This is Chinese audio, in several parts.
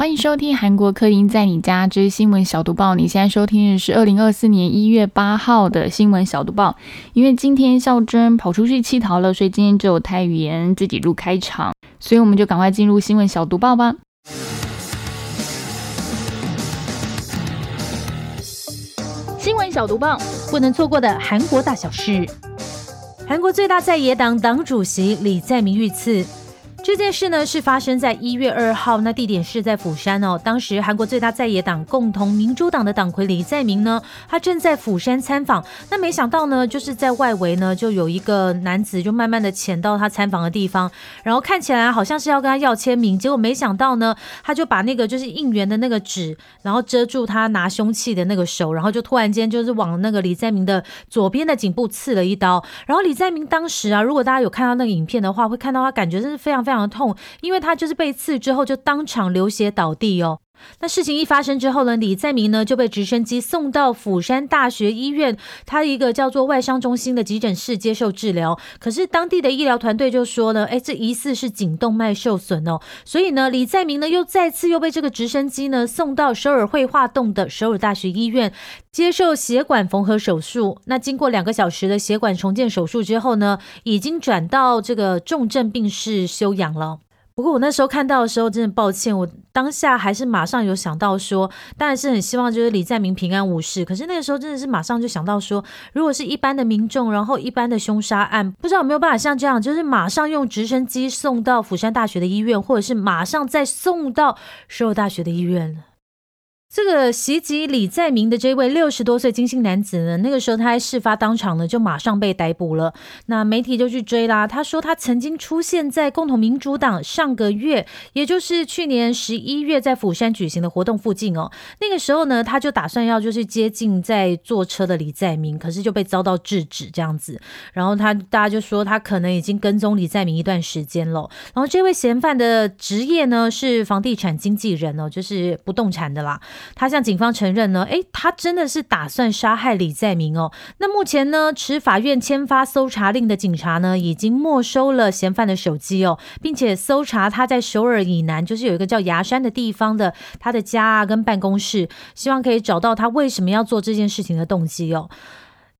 欢迎收听韩国客厅在你家之新闻小读报。你现在收听的是二零二四年一月八号的新闻小读报。因为今天孝珍跑出去乞讨了，所以今天只有泰语言自己录开场，所以我们就赶快进入新闻小读报吧。新闻小读报，不能错过的韩国大小事。韩国最大在野党党主席李在明遇刺。这件事呢是发生在一月二号，那地点是在釜山哦。当时韩国最大在野党共同民主党的党魁李在明呢，他正在釜山参访。那没想到呢，就是在外围呢，就有一个男子就慢慢的潜到他参访的地方，然后看起来好像是要跟他要签名，结果没想到呢，他就把那个就是应援的那个纸，然后遮住他拿凶器的那个手，然后就突然间就是往那个李在明的左边的颈部刺了一刀。然后李在明当时啊，如果大家有看到那个影片的话，会看到他感觉真是非常非非常的痛，因为他就是被刺之后就当场流血倒地哦。那事情一发生之后呢，李在明呢就被直升机送到釜山大学医院，他一个叫做外伤中心的急诊室接受治疗。可是当地的医疗团队就说呢，哎，这疑似是颈动脉受损哦。所以呢，李在明呢又再次又被这个直升机呢送到首尔绘画洞的首尔大学医院接受血管缝合手术。那经过两个小时的血管重建手术之后呢，已经转到这个重症病室休养了。不过我那时候看到的时候，真的抱歉，我当下还是马上有想到说，当然是很希望就是李在明平安无事。可是那个时候真的是马上就想到说，如果是一般的民众，然后一般的凶杀案，不知道有没有办法像这样，就是马上用直升机送到釜山大学的医院，或者是马上再送到首尔大学的医院。这个袭击李在明的这位六十多岁金姓男子呢，那个时候他在事发当场呢，就马上被逮捕了。那媒体就去追啦，他说他曾经出现在共同民主党上个月，也就是去年十一月在釜山举行的活动附近哦。那个时候呢，他就打算要就是接近在坐车的李在明，可是就被遭到制止这样子。然后他大家就说他可能已经跟踪李在明一段时间了。然后这位嫌犯的职业呢是房地产经纪人哦，就是不动产的啦。他向警方承认呢，诶，他真的是打算杀害李在明哦。那目前呢，持法院签发搜查令的警察呢，已经没收了嫌犯的手机哦，并且搜查他在首尔以南，就是有一个叫牙山的地方的他的家啊跟办公室，希望可以找到他为什么要做这件事情的动机哦。《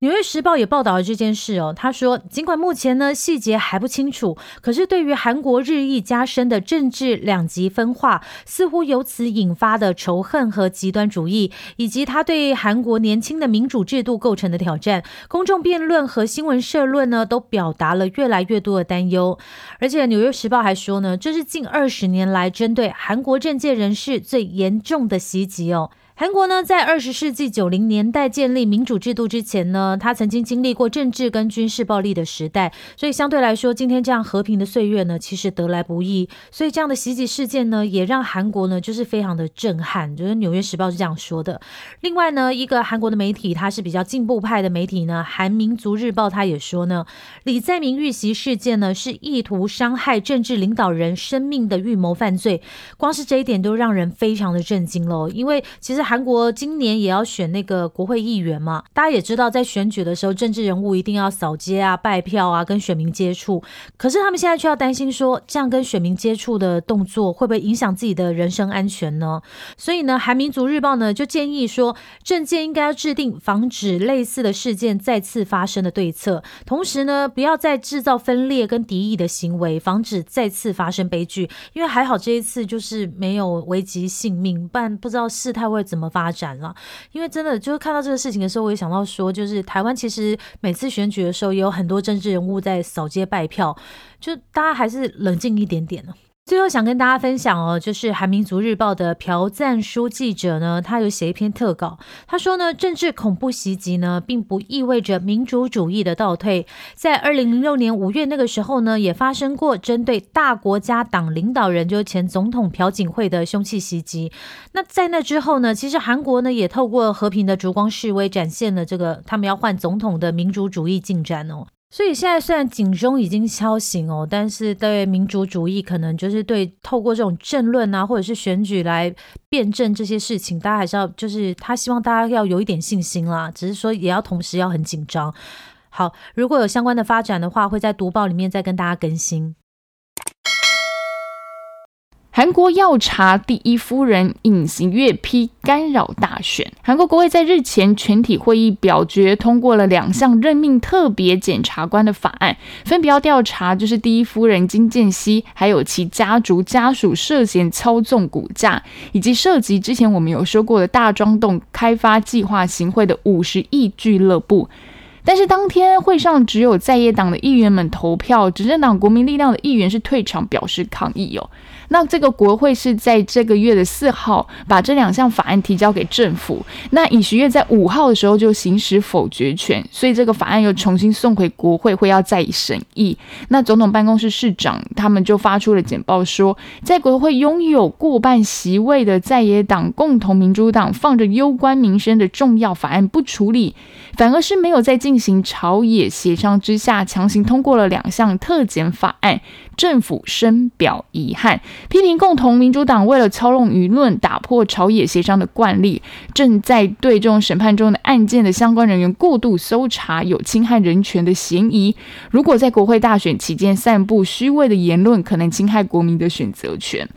纽约时报》也报道了这件事哦。他说，尽管目前呢细节还不清楚，可是对于韩国日益加深的政治两极分化，似乎由此引发的仇恨和极端主义，以及他对韩国年轻的民主制度构成的挑战，公众辩论和新闻社论呢，都表达了越来越多的担忧。而且，《纽约时报》还说呢，这是近二十年来针对韩国政界人士最严重的袭击哦。韩国呢，在二十世纪九零年代建立民主制度之前呢，他曾经经历过政治跟军事暴力的时代，所以相对来说，今天这样和平的岁月呢，其实得来不易。所以这样的袭击事件呢，也让韩国呢，就是非常的震撼。就是《纽约时报》是这样说的。另外呢，一个韩国的媒体，它是比较进步派的媒体呢，《韩民族日报》他也说呢，李在明遇袭事件呢，是意图伤害政治领导人生命的预谋犯罪。光是这一点都让人非常的震惊喽，因为其实。韩国今年也要选那个国会议员嘛，大家也知道，在选举的时候，政治人物一定要扫街啊、拜票啊、跟选民接触。可是他们现在却要担心说，这样跟选民接触的动作会不会影响自己的人身安全呢？所以呢，韩民族日报呢就建议说，政界应该要制定防止类似的事件再次发生的对策，同时呢，不要再制造分裂跟敌意的行为，防止再次发生悲剧。因为还好这一次就是没有危及性命，不然不知道事态会怎么。么发展了？因为真的就是看到这个事情的时候，我也想到说，就是台湾其实每次选举的时候，也有很多政治人物在扫街拜票，就大家还是冷静一点点呢。最后想跟大家分享哦，就是韩民族日报的朴赞书记者呢，他有写一篇特稿，他说呢，政治恐怖袭击呢，并不意味着民主主义的倒退。在二零零六年五月那个时候呢，也发生过针对大国家党领导人，就是前总统朴槿惠的凶器袭击。那在那之后呢，其实韩国呢，也透过和平的烛光示威，展现了这个他们要换总统的民主主义进展哦。所以现在虽然警钟已经敲醒哦，但是对民主主义可能就是对透过这种政论啊，或者是选举来辩证这些事情，大家还是要就是他希望大家要有一点信心啦，只是说也要同时要很紧张。好，如果有相关的发展的话，会在读报里面再跟大家更新。韩国要查第一夫人隐形月批干扰大选。韩国国会在日前全体会议表决通过了两项任命特别检察官的法案，分别要调查就是第一夫人金建熙还有其家族家属涉嫌操纵股价，以及涉及之前我们有说过的大庄洞开发计划行贿的五十亿俱乐部。但是当天会上只有在野党的议员们投票，执政党国民力量的议员是退场表示抗议哦。那这个国会是在这个月的四号把这两项法案提交给政府，那尹锡悦在五号的时候就行使否决权，所以这个法案又重新送回国会，会要再审议。那总统办公室市长他们就发出了简报说，在国会拥有过半席位的在野党共同民主党放着攸关民生的重要法案不处理，反而是没有在进进行朝野协商之下强行通过了两项特检法案。政府深表遗憾，批评共同民主党为了操弄舆论、打破朝野协商的惯例，正在对这种审判中的案件的相关人员过度搜查，有侵害人权的嫌疑。如果在国会大选期间散布虚伪的言论，可能侵害国民的选择权。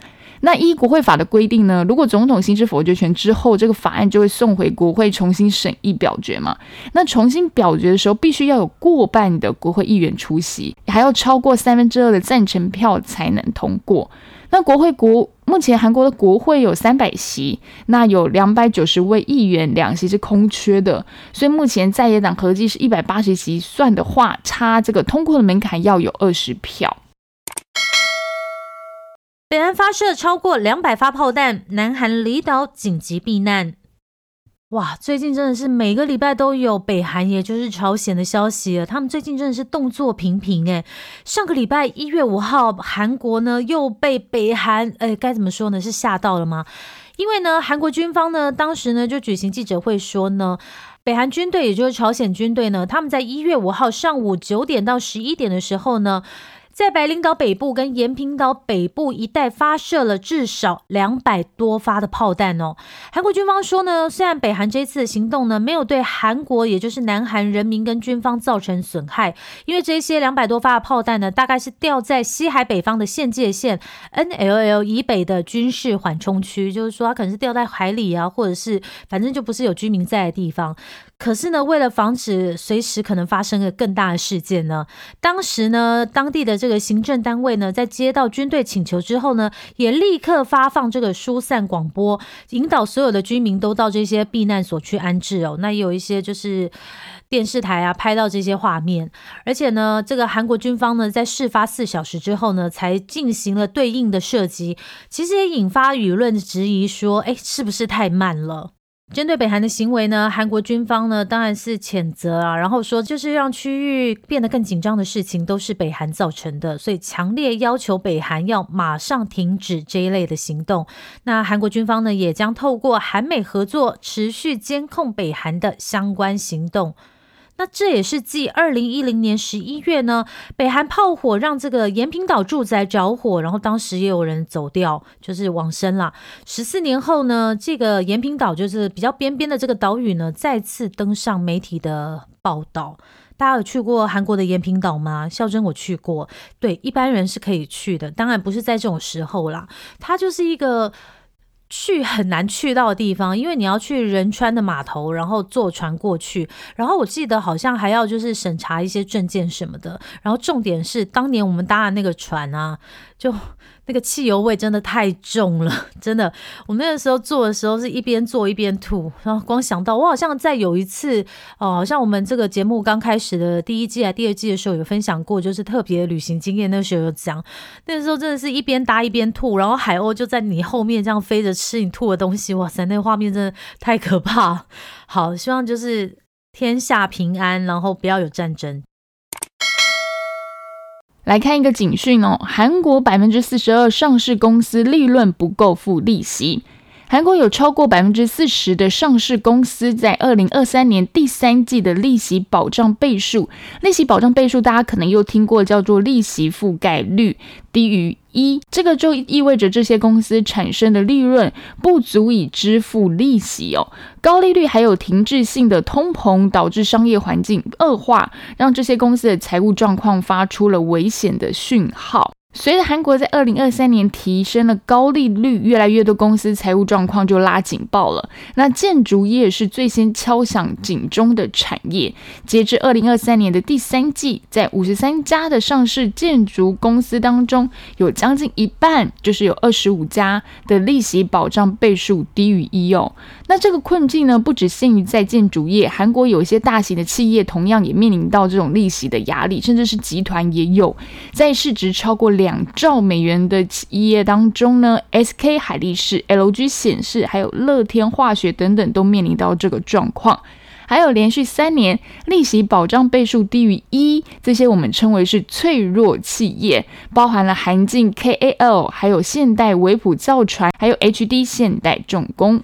那依国会法的规定呢？如果总统行使否决权之后，这个法案就会送回国会重新审议表决嘛？那重新表决的时候，必须要有过半的国会议员出席，还要超过三分之二的赞成票才能通过。那国会国目前韩国的国会有三百席，那有两百九十位议员，两席是空缺的，所以目前在野党合计是一百八十席，算的话，差这个通过的门槛要有二十票。北韩发射超过两百发炮弹，南韩离岛紧急避难。哇，最近真的是每个礼拜都有北韩，也就是朝鲜的消息了。他们最近真的是动作频频诶。上个礼拜一月五号，韩国呢又被北韩，诶，该怎么说呢？是吓到了吗？因为呢，韩国军方呢当时呢就举行记者会说呢，北韩军队，也就是朝鲜军队呢，他们在一月五号上午九点到十一点的时候呢。在白领岛北部跟延平岛北部一带发射了至少两百多发的炮弹哦。韩国军方说呢，虽然北韩这次的行动呢没有对韩国，也就是南韩人民跟军方造成损害，因为这些两百多发的炮弹呢，大概是掉在西海北方的县界线 NLL 以北的军事缓冲区，就是说它可能是掉在海里啊，或者是反正就不是有居民在的地方。可是呢，为了防止随时可能发生个更大的事件呢，当时呢，当地的这个行政单位呢，在接到军队请求之后呢，也立刻发放这个疏散广播，引导所有的居民都到这些避难所去安置哦。那也有一些就是电视台啊拍到这些画面，而且呢，这个韩国军方呢，在事发四小时之后呢，才进行了对应的射击，其实也引发舆论质疑，说，哎，是不是太慢了？针对北韩的行为呢，韩国军方呢当然是谴责啊，然后说就是让区域变得更紧张的事情都是北韩造成的，所以强烈要求北韩要马上停止这一类的行动。那韩国军方呢也将透过韩美合作，持续监控北韩的相关行动。那这也是继二零一零年十一月呢，北韩炮火让这个延平岛住宅着火，然后当时也有人走掉，就是往生了。十四年后呢，这个延平岛就是比较边边的这个岛屿呢，再次登上媒体的报道。大家有去过韩国的延平岛吗？孝真我去过，对，一般人是可以去的，当然不是在这种时候啦。它就是一个。去很难去到的地方，因为你要去仁川的码头，然后坐船过去，然后我记得好像还要就是审查一些证件什么的，然后重点是当年我们搭的那个船啊，就。那个汽油味真的太重了，真的。我那个时候做的时候是一边做一边吐，然后光想到我好像在有一次哦，好像我们这个节目刚开始的第一季啊、第二季的时候有分享过，就是特别旅行经验。那时候有讲，那个时候真的是一边搭一边吐，然后海鸥就在你后面这样飞着吃你吐的东西，哇塞，那个画面真的太可怕。好，希望就是天下平安，然后不要有战争。来看一个警讯哦，韩国百分之四十二上市公司利润不够付利息。韩国有超过百分之四十的上市公司在二零二三年第三季的利息保障倍数，利息保障倍数大家可能又听过，叫做利息覆盖率低于一，这个就意味着这些公司产生的利润不足以支付利息哦。高利率还有停滞性的通膨，导致商业环境恶化，让这些公司的财务状况发出了危险的讯号。随着韩国在二零二三年提升了高利率，越来越多公司财务状况就拉警报了。那建筑业是最先敲响警钟的产业。截至二零二三年的第三季，在五十三家的上市建筑公司当中，有将近一半，就是有二十五家的利息保障倍数低于一哦。那这个困境呢，不只限于在建筑业，韩国有一些大型的企业同样也面临到这种利息的压力，甚至是集团也有，在市值超过两。两兆美元的企业当中呢，SK 海力士、LG 显示，还有乐天化学等等都面临到这个状况。还有连续三年利息保障倍数低于一，这些我们称为是脆弱企业，包含了韩进 KAL，还有现代维普造船，还有 HD 现代重工。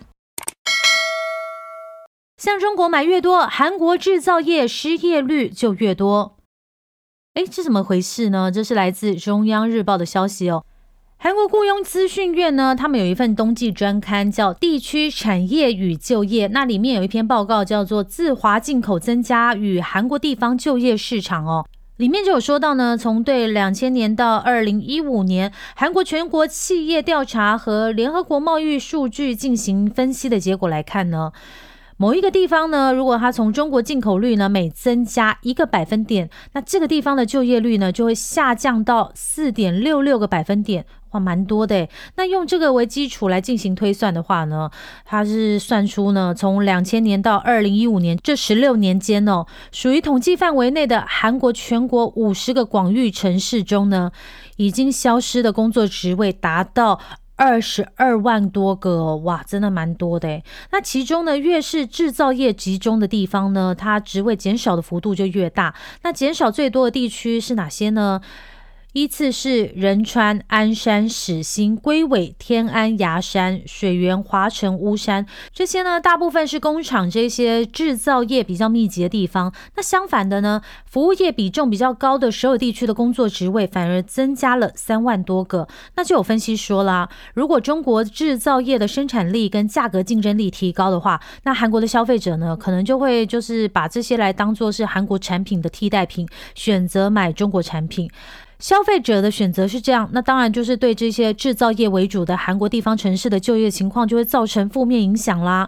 向中国买越多，韩国制造业失业率就越多。哎，这怎么回事呢？这是来自中央日报的消息哦。韩国雇佣资讯院呢，他们有一份冬季专刊叫《地区产业与就业》，那里面有一篇报告叫做《自华进口增加与韩国地方就业市场》哦，里面就有说到呢，从对两千年到二零一五年韩国全国企业调查和联合国贸易数据进行分析的结果来看呢。某一个地方呢，如果它从中国进口率呢每增加一个百分点，那这个地方的就业率呢就会下降到四点六六个百分点，哇，蛮多的。那用这个为基础来进行推算的话呢，它是算出呢从两千年到二零一五年这十六年间哦，属于统计范围内的韩国全国五十个广域城市中呢，已经消失的工作职位达到。二十二万多个哇，真的蛮多的那其中呢，越是制造业集中的地方呢，它职位减少的幅度就越大。那减少最多的地区是哪些呢？依次是仁川、鞍山、始兴、龟尾、天安、牙山、水源、华城、乌山这些呢，大部分是工厂这些制造业比较密集的地方。那相反的呢，服务业比重比较高的所有地区的工作职位反而增加了三万多个。那就有分析说啦，如果中国制造业的生产力跟价格竞争力提高的话，那韩国的消费者呢，可能就会就是把这些来当做是韩国产品的替代品，选择买中国产品。消费者的选择是这样，那当然就是对这些制造业为主的韩国地方城市的就业情况就会造成负面影响啦。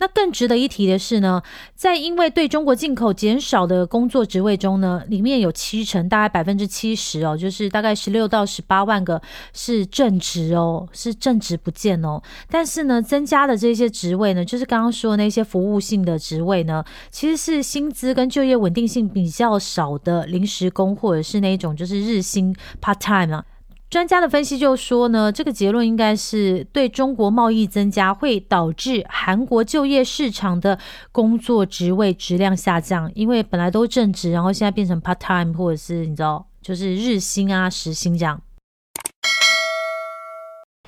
那更值得一提的是呢，在因为对中国进口减少的工作职位中呢，里面有七成，大概百分之七十哦，就是大概十六到十八万个是正职哦，是正职不见哦。但是呢，增加的这些职位呢，就是刚刚说的那些服务性的职位呢，其实是薪资跟就业稳定性比较少的临时工，或者是那种就是日薪 part time 啊。专家的分析就说呢，这个结论应该是对中国贸易增加会导致韩国就业市场的工作职位质量下降，因为本来都正职，然后现在变成 part time 或者是你知道，就是日薪啊、时薪这样。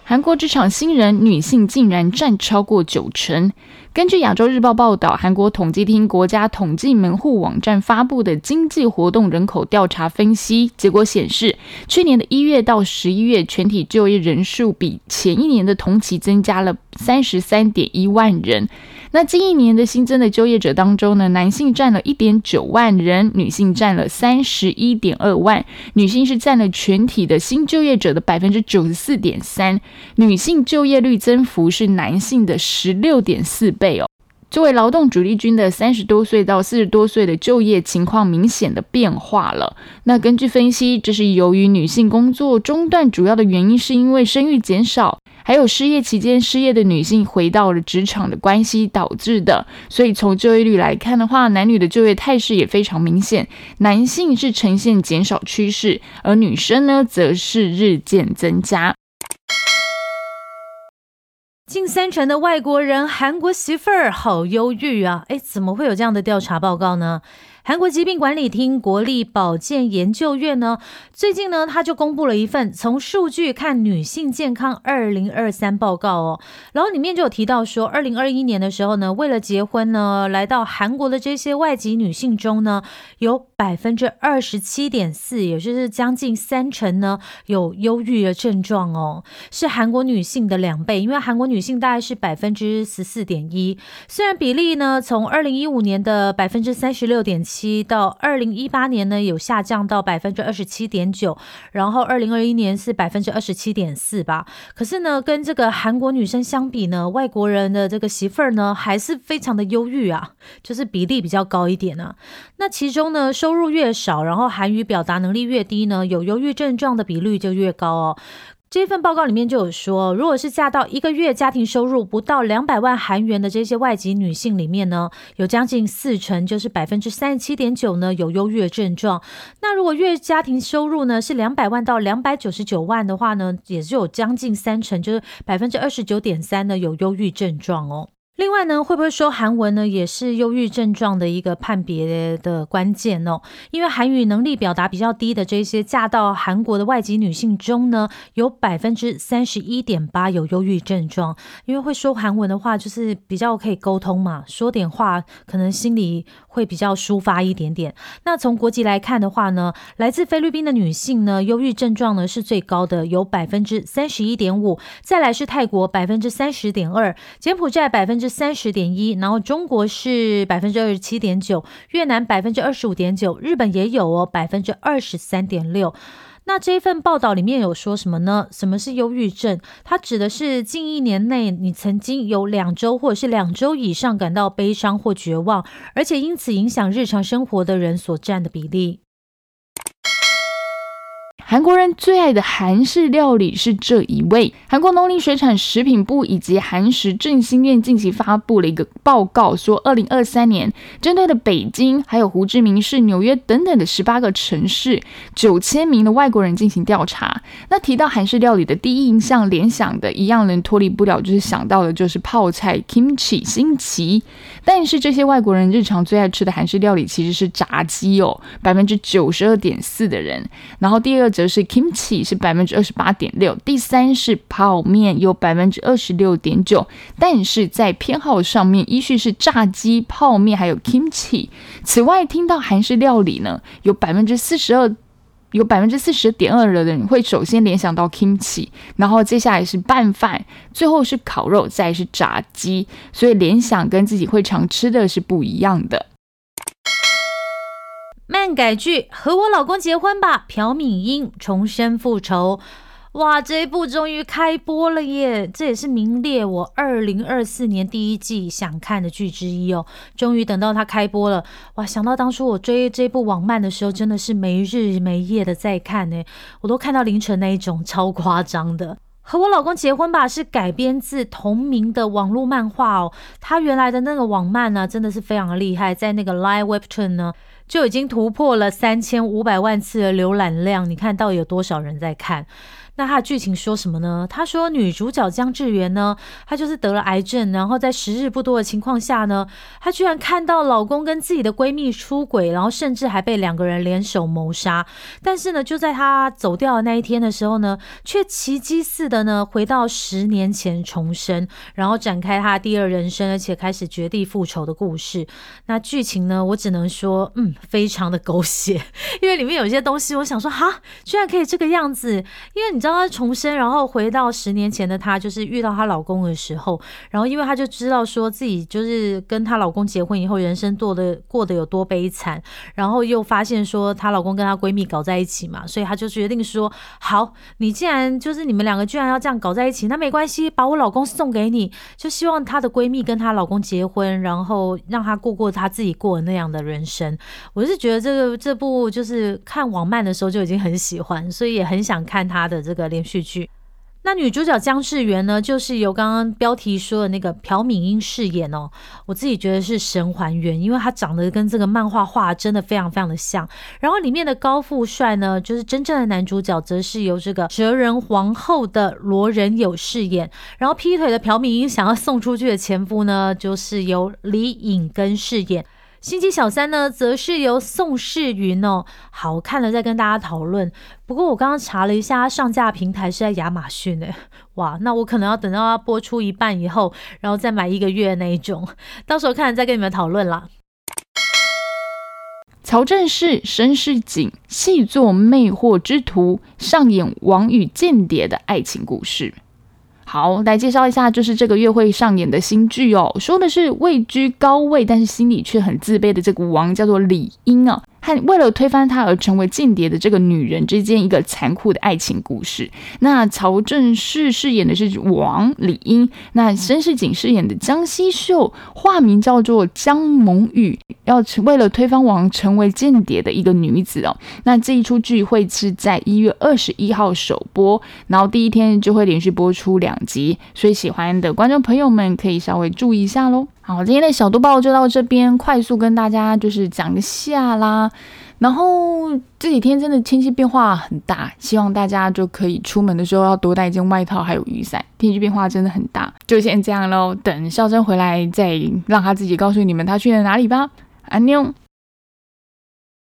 韩国职场新人女性竟然占超过九成。根据亚洲日报报道，韩国统计厅国家统计门户网站发布的经济活动人口调查分析结果显示，去年的一月到十一月，全体就业人数比前一年的同期增加了三十三点一万人。那近一年的新增的就业者当中呢，男性占了一点九万人，女性占了三十一点二万，女性是占了全体的新就业者的百分之九十四点三，女性就业率增幅是男性的十六点四。倍哦，作为劳动主力军的三十多岁到四十多岁的就业情况明显的变化了。那根据分析，这是由于女性工作中断，主要的原因是因为生育减少，还有失业期间失业的女性回到了职场的关系导致的。所以从就业率来看的话，男女的就业态势也非常明显，男性是呈现减少趋势，而女生呢则是日渐增加。近三成的外国人韩国媳妇儿好忧郁啊！哎，怎么会有这样的调查报告呢？韩国疾病管理厅国立保健研究院呢，最近呢，他就公布了一份从数据看女性健康二零二三报告哦，然后里面就有提到说，二零二一年的时候呢，为了结婚呢，来到韩国的这些外籍女性中呢，有百分之二十七点四，也就是将近三成呢，有忧郁的症状哦，是韩国女性的两倍，因为韩国女性大概是百分之十四点一，虽然比例呢，从二零一五年的百分之三十六点。七到二零一八年呢，有下降到百分之二十七点九，然后二零二一年是百分之二十七点四吧。可是呢，跟这个韩国女生相比呢，外国人的这个媳妇儿呢，还是非常的忧郁啊，就是比例比较高一点呢。那其中呢，收入越少，然后韩语表达能力越低呢，有忧郁症状的比率就越高哦。这份报告里面就有说，如果是嫁到一个月家庭收入不到两百万韩元的这些外籍女性里面呢，有将近四成，就是百分之三十七点九呢有忧郁症状。那如果月家庭收入呢是两百万到两百九十九万的话呢，也就有将近三成，就是百分之二十九点三呢有忧郁症状哦。另外呢，会不会说韩文呢，也是忧郁症状的一个判别的关键哦？因为韩语能力表达比较低的这些嫁到韩国的外籍女性中呢，有百分之三十一点八有忧郁症状。因为会说韩文的话，就是比较可以沟通嘛，说点话可能心里会比较抒发一点点。那从国籍来看的话呢，来自菲律宾的女性呢，忧郁症状呢是最高的，有百分之三十一点五。再来是泰国百分之三十点二，柬埔寨百分之。三十点一，然后中国是百分之二十七点九，越南百分之二十五点九，日本也有哦，百分之二十三点六。那这一份报道里面有说什么呢？什么是忧郁症？它指的是近一年内你曾经有两周或者是两周以上感到悲伤或绝望，而且因此影响日常生活的人所占的比例。韩国人最爱的韩式料理是这一位。韩国农林水产食品部以及韩食振兴院近期发布了一个报告，说二零二三年针对了北京、还有胡志明市、纽约等等的十八个城市九千名的外国人进行调查。那提到韩式料理的第一印象联想的一样，人脱离不了就是想到的就是泡菜 kimchi 新奇。但是这些外国人日常最爱吃的韩式料理其实是炸鸡哦，百分之九十二点四的人。然后第二。则是 kimchi 是百分之二十八点六，第三是泡面有百分之二十六点九，但是在偏好上面依序是炸鸡、泡面还有 kimchi。此外，听到韩式料理呢，有百分之四十二，有百分之四十点二的人会首先联想到 kimchi，然后接下来是拌饭，最后是烤肉，再是炸鸡，所以联想跟自己会常吃的是不一样的。漫改剧《和我老公结婚吧》，朴敏英重生复仇，哇！这一部终于开播了耶！这也是名列我二零二四年第一季想看的剧之一哦。终于等到它开播了，哇！想到当初我追这部网漫的时候，真的是没日没夜的在看呢，我都看到凌晨那一种，超夸张的。《和我老公结婚吧》是改编自同名的网络漫画哦。它原来的那个网漫呢，真的是非常的厉害，在那个 Live Webtoon 呢。就已经突破了三千五百万次的浏览量，你看到底有多少人在看？那他的剧情说什么呢？他说女主角江志媛呢，她就是得了癌症，然后在时日不多的情况下呢，她居然看到老公跟自己的闺蜜出轨，然后甚至还被两个人联手谋杀。但是呢，就在她走掉的那一天的时候呢，却奇迹似的呢回到十年前重生，然后展开她第二人生，而且开始绝地复仇的故事。那剧情呢，我只能说，嗯，非常的狗血，因为里面有些东西，我想说，哈，居然可以这个样子，因为你知道。刚刚重生，然后回到十年前的她，就是遇到她老公的时候，然后因为她就知道说自己就是跟她老公结婚以后，人生过得过得有多悲惨，然后又发现说她老公跟她闺蜜搞在一起嘛，所以她就决定说：好，你既然就是你们两个居然要这样搞在一起，那没关系，把我老公送给你，就希望她的闺蜜跟她老公结婚，然后让她过过她自己过的那样的人生。我是觉得这个这部就是看网漫的时候就已经很喜欢，所以也很想看她的这个。的连续剧。那女主角姜志媛呢，就是由刚刚标题说的那个朴敏英饰演哦。我自己觉得是神还原，因为她长得跟这个漫画画真的非常非常的像。然后里面的高富帅呢，就是真正的男主角，则是由这个哲人皇后的罗仁友饰演。然后劈腿的朴敏英想要送出去的前夫呢，就是由李颖根饰演。心机小三呢，则是由宋世云哦，好看了再跟大家讨论。不过我刚刚查了一下，上架平台是在亚马逊诶，哇，那我可能要等到它播出一半以后，然后再买一个月那一种，到时候看再跟你们讨论啦。曹正奭、申世景细作魅惑之徒，上演王与间谍的爱情故事。好，来介绍一下，就是这个月会上演的新剧哦，说的是位居高位，但是心里却很自卑的这个王，叫做李英啊。和为了推翻他而成为间谍的这个女人之间一个残酷的爱情故事。那曹正奭饰演的是王李英，那申世景饰演的江西秀，化名叫做江萌雨，要为了推翻王成为间谍的一个女子哦。那这一出剧会是在一月二十一号首播，然后第一天就会连续播出两集，所以喜欢的观众朋友们可以稍微注意一下喽。好，今天的小读报就到这边，快速跟大家就是讲一下啦。然后这几天真的天气变化很大，希望大家就可以出门的时候要多带一件外套，还有雨伞。天气变化真的很大，就先这样喽。等孝珍回来再让他自己告诉你们他去了哪里吧。安妞。